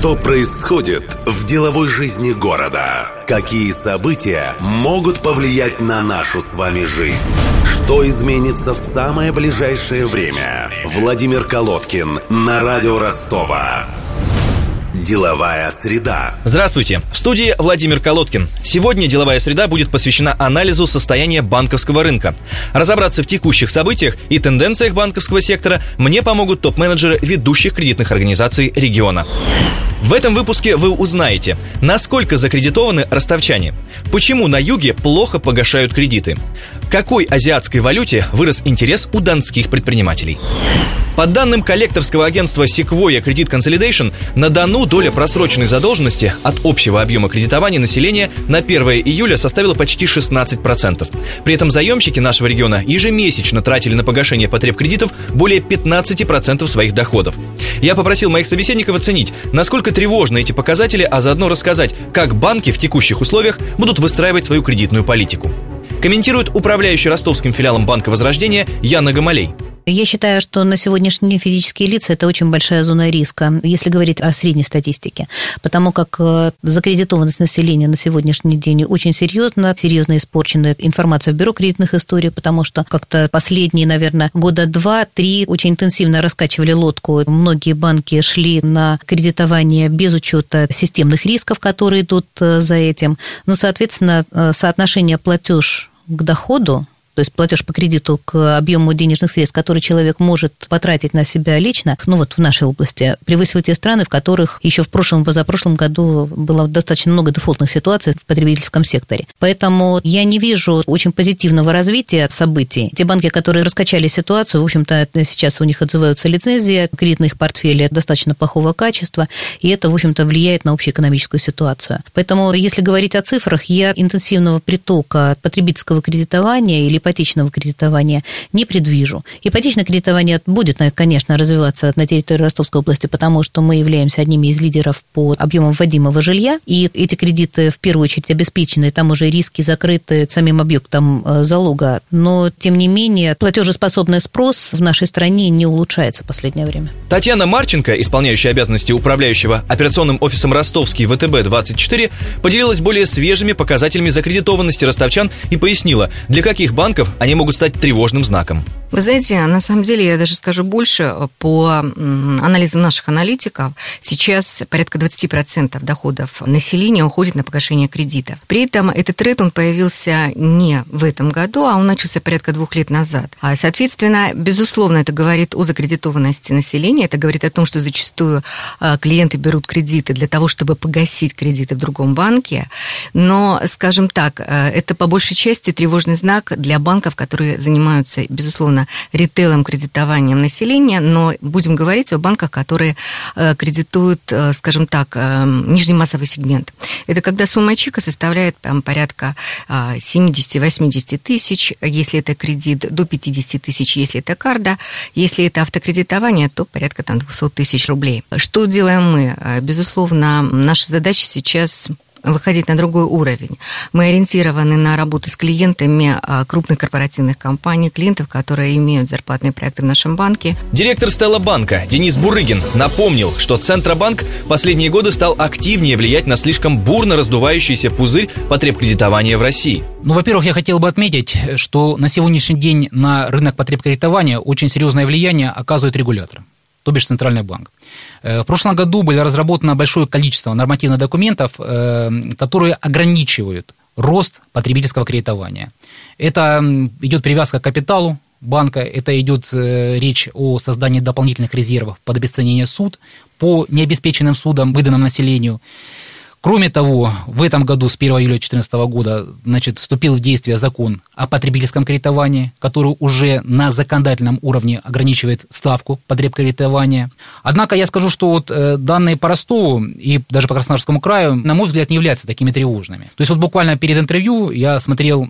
Что происходит в деловой жизни города? Какие события могут повлиять на нашу с вами жизнь? Что изменится в самое ближайшее время? Владимир Колодкин на радио Ростова. Деловая среда. Здравствуйте. В студии Владимир Колодкин. Сегодня деловая среда будет посвящена анализу состояния банковского рынка. Разобраться в текущих событиях и тенденциях банковского сектора мне помогут топ-менеджеры ведущих кредитных организаций региона. В этом выпуске вы узнаете, насколько закредитованы ростовчане, почему на юге плохо погашают кредиты, какой азиатской валюте вырос интерес у донских предпринимателей. По данным коллекторского агентства Sequoia Credit Consolidation, на Дону доля просроченной задолженности от общего объема кредитования населения на 1 июля составила почти 16%. При этом заемщики нашего региона ежемесячно тратили на погашение потреб кредитов более 15% своих доходов. Я попросил моих собеседников оценить, насколько тревожны эти показатели, а заодно рассказать, как банки в текущих условиях будут выстраивать свою кредитную политику. Комментирует управляющий ростовским филиалом Банка Возрождения Яна Гамалей. Я считаю, что на сегодняшний день физические лица – это очень большая зона риска, если говорить о средней статистике, потому как э, закредитованность населения на сегодняшний день очень серьезно, серьезно испорчена информация в бюро кредитных историй, потому что как-то последние, наверное, года два-три очень интенсивно раскачивали лодку. Многие банки шли на кредитование без учета системных рисков, которые идут э, за этим. Но, соответственно, э, соотношение платеж к доходу то есть платеж по кредиту к объему денежных средств, который человек может потратить на себя лично, ну вот в нашей области, превысил те страны, в которых еще в прошлом, позапрошлом году было достаточно много дефолтных ситуаций в потребительском секторе. Поэтому я не вижу очень позитивного развития событий. Те банки, которые раскачали ситуацию, в общем-то, сейчас у них отзываются лицензии, кредитных портфели достаточно плохого качества, и это, в общем-то, влияет на общеэкономическую ситуацию. Поэтому, если говорить о цифрах, я интенсивного притока потребительского кредитования или ипотечного кредитования не предвижу. Ипотечное кредитование будет, конечно, развиваться на территории Ростовской области, потому что мы являемся одними из лидеров по объемам вводимого жилья, и эти кредиты в первую очередь обеспечены, там уже риски закрыты самим объектом э, залога, но, тем не менее, платежеспособный спрос в нашей стране не улучшается в последнее время. Татьяна Марченко, исполняющая обязанности управляющего операционным офисом Ростовский ВТБ-24, поделилась более свежими показателями закредитованности ростовчан и пояснила, для каких банков рынков, они могут стать тревожным знаком. Вы знаете, на самом деле, я даже скажу больше, по анализу наших аналитиков, сейчас порядка 20% доходов населения уходит на погашение кредита. При этом этот тренд, он появился не в этом году, а он начался порядка двух лет назад. А, соответственно, безусловно, это говорит о закредитованности населения, это говорит о том, что зачастую а, клиенты берут кредиты для того, чтобы погасить кредиты в другом банке, но, скажем так, а, это по большей части тревожный знак для банков, которые занимаются, безусловно, ритейлом, кредитованием населения, но будем говорить о банках, которые э, кредитуют, э, скажем так, э, нижний массовый сегмент. Это когда сумма чека составляет там, порядка 70-80 тысяч, если это кредит, до 50 тысяч, если это карда. Если это автокредитование, то порядка там, 200 тысяч рублей. Что делаем мы? Безусловно, наша задача сейчас выходить на другой уровень. Мы ориентированы на работу с клиентами а, крупных корпоративных компаний, клиентов, которые имеют зарплатные проекты в нашем банке. Директор Стелла банка Денис Бурыгин напомнил, что Центробанк последние годы стал активнее влиять на слишком бурно раздувающийся пузырь потреб кредитования в России. Ну, во-первых, я хотел бы отметить, что на сегодняшний день на рынок потреб кредитования очень серьезное влияние оказывает регулятор то бишь Центральный банк. Э, в прошлом году было разработано большое количество нормативных документов, э, которые ограничивают рост потребительского кредитования. Это идет привязка к капиталу банка, это идет э, речь о создании дополнительных резервов под обесценение суд по необеспеченным судам, выданным населению. Кроме того, в этом году, с 1 июля 2014 года, значит, вступил в действие закон о потребительском кредитовании, который уже на законодательном уровне ограничивает ставку потреб кредитования. Однако я скажу, что вот э, данные по Ростову и даже по Краснодарскому краю, на мой взгляд, не являются такими тревожными. То есть вот буквально перед интервью я смотрел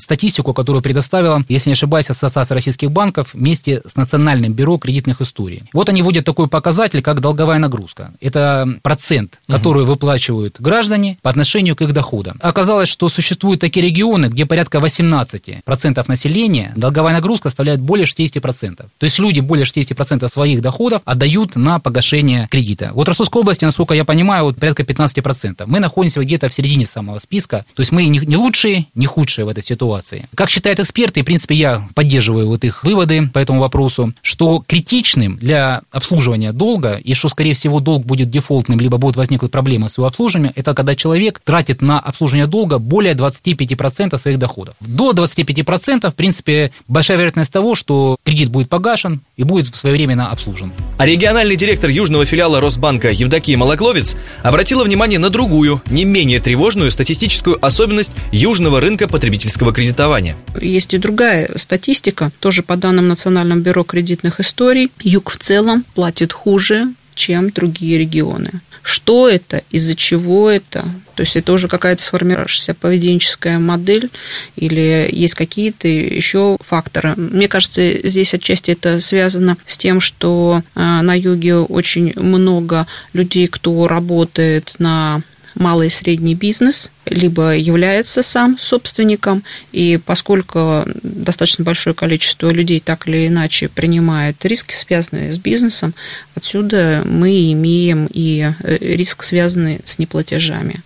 статистику, которую предоставила, если не ошибаюсь, Ассоциация российских банков вместе с Национальным бюро кредитных историй. Вот они вводят такой показатель, как долговая нагрузка. Это процент, который угу. выплачивают испытывают граждане по отношению к их доходам. Оказалось, что существуют такие регионы, где порядка 18% населения долговая нагрузка составляет более 60%. То есть люди более 60% своих доходов отдают на погашение кредита. Вот Ростовской области, насколько я понимаю, вот порядка 15%. Мы находимся где-то в середине самого списка. То есть мы не лучшие, не худшие в этой ситуации. Как считают эксперты, и, в принципе, я поддерживаю вот их выводы по этому вопросу, что критичным для обслуживания долга, и что, скорее всего, долг будет дефолтным, либо будут возникнуть проблемы с его обслуживанием, это когда человек тратит на обслуживание долга более 25% своих доходов. До 25%, в принципе, большая вероятность того, что кредит будет погашен и будет своевременно обслужен. А региональный директор южного филиала Росбанка Евдокия Малокловец обратила внимание на другую, не менее тревожную статистическую особенность южного рынка потребительского кредитования. Есть и другая статистика, тоже по данным Национального бюро кредитных историй. Юг в целом платит хуже, чем другие регионы. Что это, из-за чего это? То есть это уже какая-то сформировавшаяся поведенческая модель или есть какие-то еще факторы. Мне кажется, здесь отчасти это связано с тем, что а, на юге очень много людей, кто работает на малый и средний бизнес, либо является сам собственником, и поскольку достаточно большое количество людей так или иначе принимает риски, связанные с бизнесом, отсюда мы имеем и э, риск, связанный с неплатежами.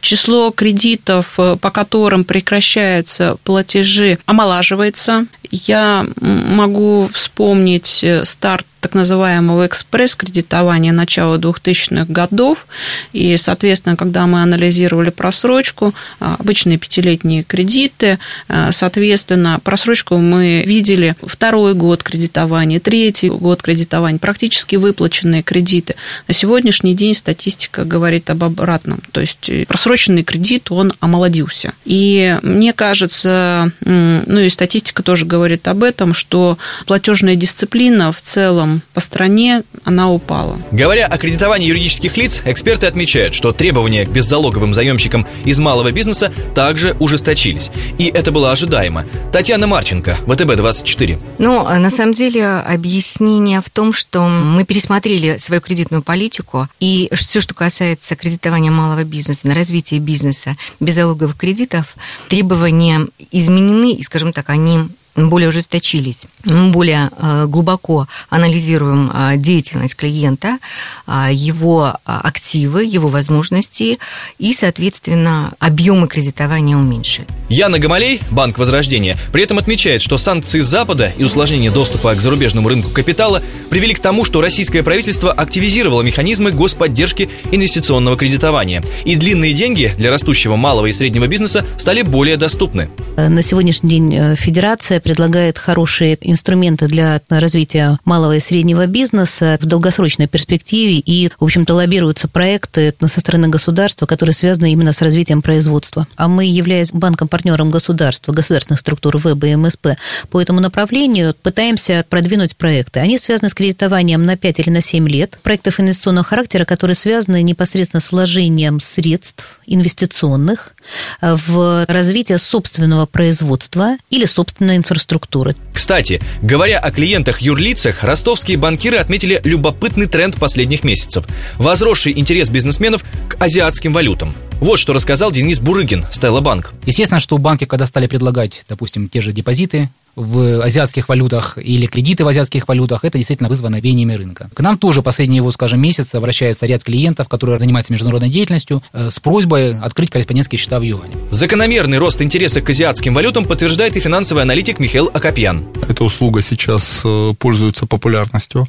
Число кредитов, э, по которым прекращаются платежи, омолаживается. Я могу вспомнить э, старт так называемого экспресс-кредитования начала 2000-х годов. И, соответственно, когда мы анализировали просрочку, а, обычные пятилетние кредиты, а, соответственно, просрочку мы видели второй год кредитования, третий год кредитования, практически выплаченные кредиты. На сегодняшний день статистика говорит об обратном. То есть э, просроченный кредит, он омолодился. И мне кажется, ну и статистика тоже говорит об этом, что платежная дисциплина в целом по стране она упала. Говоря о кредитовании юридических лиц, эксперты отмечают, что требования к беззалоговым заемщикам из малого бизнеса также ужесточились. И это было ожидаемо. Татьяна Марченко, ВТБ-24. Ну, а на самом деле, объяснение в том, что мы пересмотрели свою кредитную политику, и все, что касается кредитования малого бизнеса, на развитие бизнеса без залоговых кредитов, требования изменены, и, скажем так, они более ужесточились, мы более э, глубоко анализируем э, деятельность клиента, э, его активы, его возможности и, соответственно, объемы кредитования уменьшили. Яна Гамалей, Банк Возрождения, при этом отмечает, что санкции Запада и усложнение доступа к зарубежному рынку капитала привели к тому, что российское правительство активизировало механизмы господдержки инвестиционного кредитования. И длинные деньги для растущего малого и среднего бизнеса стали более доступны. На сегодняшний день Федерация предлагает хорошие инструменты для развития малого и среднего бизнеса в долгосрочной перспективе, и, в общем-то, лоббируются проекты со стороны государства, которые связаны именно с развитием производства. А мы, являясь банком-партнером государства, государственных структур ВЭБ и МСП, по этому направлению пытаемся продвинуть проекты. Они связаны с кредитованием на 5 или на 7 лет, проектов инвестиционного характера, которые связаны непосредственно с вложением средств инвестиционных в развитие собственного производства или собственной инфраструктуры инфраструктуры. Кстати, говоря о клиентах-юрлицах, ростовские банкиры отметили любопытный тренд последних месяцев – возросший интерес бизнесменов к азиатским валютам. Вот что рассказал Денис Бурыгин, Стелла Банк. Естественно, что банки, когда стали предлагать, допустим, те же депозиты в азиатских валютах или кредиты в азиатских валютах, это действительно вызвано веяниями рынка. К нам тоже последние, вот, скажем, месяцы обращается ряд клиентов, которые занимаются международной деятельностью, э, с просьбой открыть корреспондентские счета в юане. Закономерный рост интереса к азиатским валютам подтверждает и финансовый аналитик Михаил Акопьян. Эта услуга сейчас э, пользуется популярностью.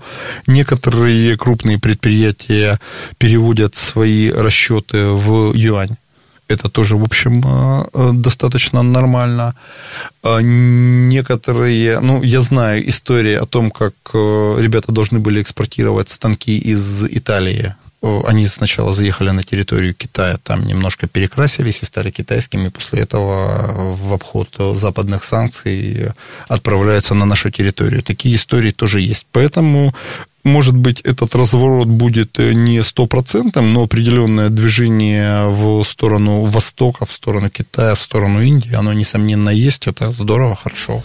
Некоторые крупные предприятия переводят свои расчеты в юань это тоже, в общем, э, э, достаточно нормально. А некоторые, ну, я знаю истории о том, как э, ребята должны были экспортировать станки из Италии они сначала заехали на территорию Китая, там немножко перекрасились и стали китайскими, после этого в обход западных санкций отправляются на нашу территорию. Такие истории тоже есть. Поэтому может быть, этот разворот будет не стопроцентным, но определенное движение в сторону Востока, в сторону Китая, в сторону Индии, оно, несомненно, есть. Это здорово, хорошо.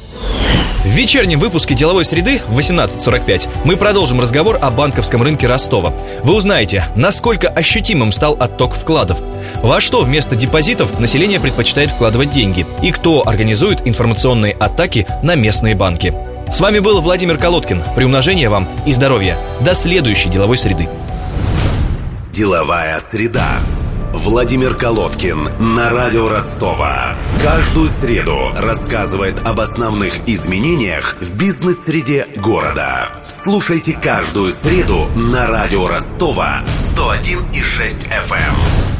В вечернем выпуске «Деловой среды» в 18.45 мы продолжим разговор о банковском рынке Ростова. Вы узнаете, насколько ощутимым стал отток вкладов, во что вместо депозитов население предпочитает вкладывать деньги и кто организует информационные атаки на местные банки. С вами был Владимир Колодкин. Приумножения вам и здоровья. До следующей «Деловой среды». Деловая среда. Владимир Колодкин на радио Ростова. Каждую среду рассказывает об основных изменениях в бизнес-среде города. Слушайте каждую среду на радио Ростова 101,6 FM.